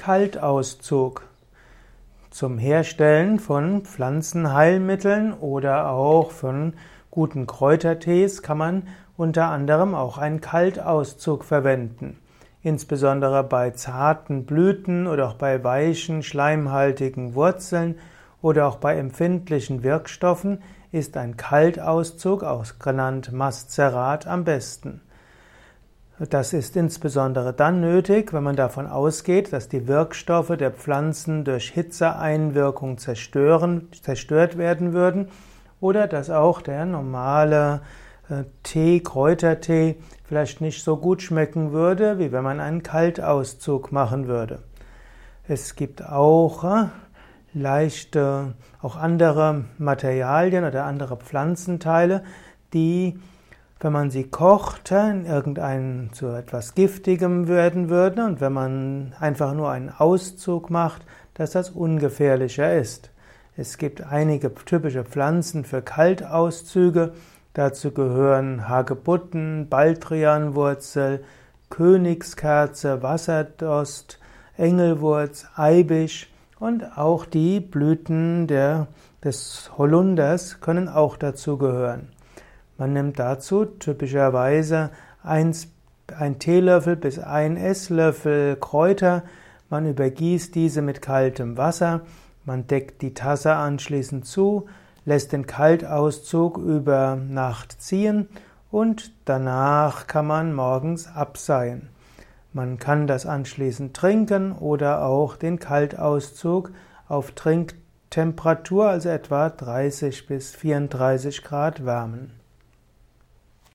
Kaltauszug. Zum Herstellen von Pflanzenheilmitteln oder auch von guten Kräutertees kann man unter anderem auch einen Kaltauszug verwenden. Insbesondere bei zarten Blüten oder auch bei weichen, schleimhaltigen Wurzeln oder auch bei empfindlichen Wirkstoffen ist ein Kaltauszug, auch genannt Mascerat, am besten. Das ist insbesondere dann nötig, wenn man davon ausgeht, dass die Wirkstoffe der Pflanzen durch Hitzeeinwirkung zerstören, zerstört werden würden oder dass auch der normale äh, Tee, Kräutertee vielleicht nicht so gut schmecken würde, wie wenn man einen Kaltauszug machen würde. Es gibt auch äh, leichte, auch andere Materialien oder andere Pflanzenteile, die wenn man sie kocht, in irgendein zu etwas Giftigem werden würde und wenn man einfach nur einen Auszug macht, dass das ungefährlicher ist. Es gibt einige typische Pflanzen für Kaltauszüge. Dazu gehören Hagebutten, Baldrianwurzel, Königskerze, Wasserdost, Engelwurz, Eibisch und auch die Blüten der, des Holunders können auch dazu gehören. Man nimmt dazu typischerweise ein, ein Teelöffel bis ein Esslöffel Kräuter, man übergießt diese mit kaltem Wasser, man deckt die Tasse anschließend zu, lässt den Kaltauszug über Nacht ziehen und danach kann man morgens abseihen. Man kann das anschließend trinken oder auch den Kaltauszug auf Trinktemperatur, also etwa 30 bis 34 Grad wärmen.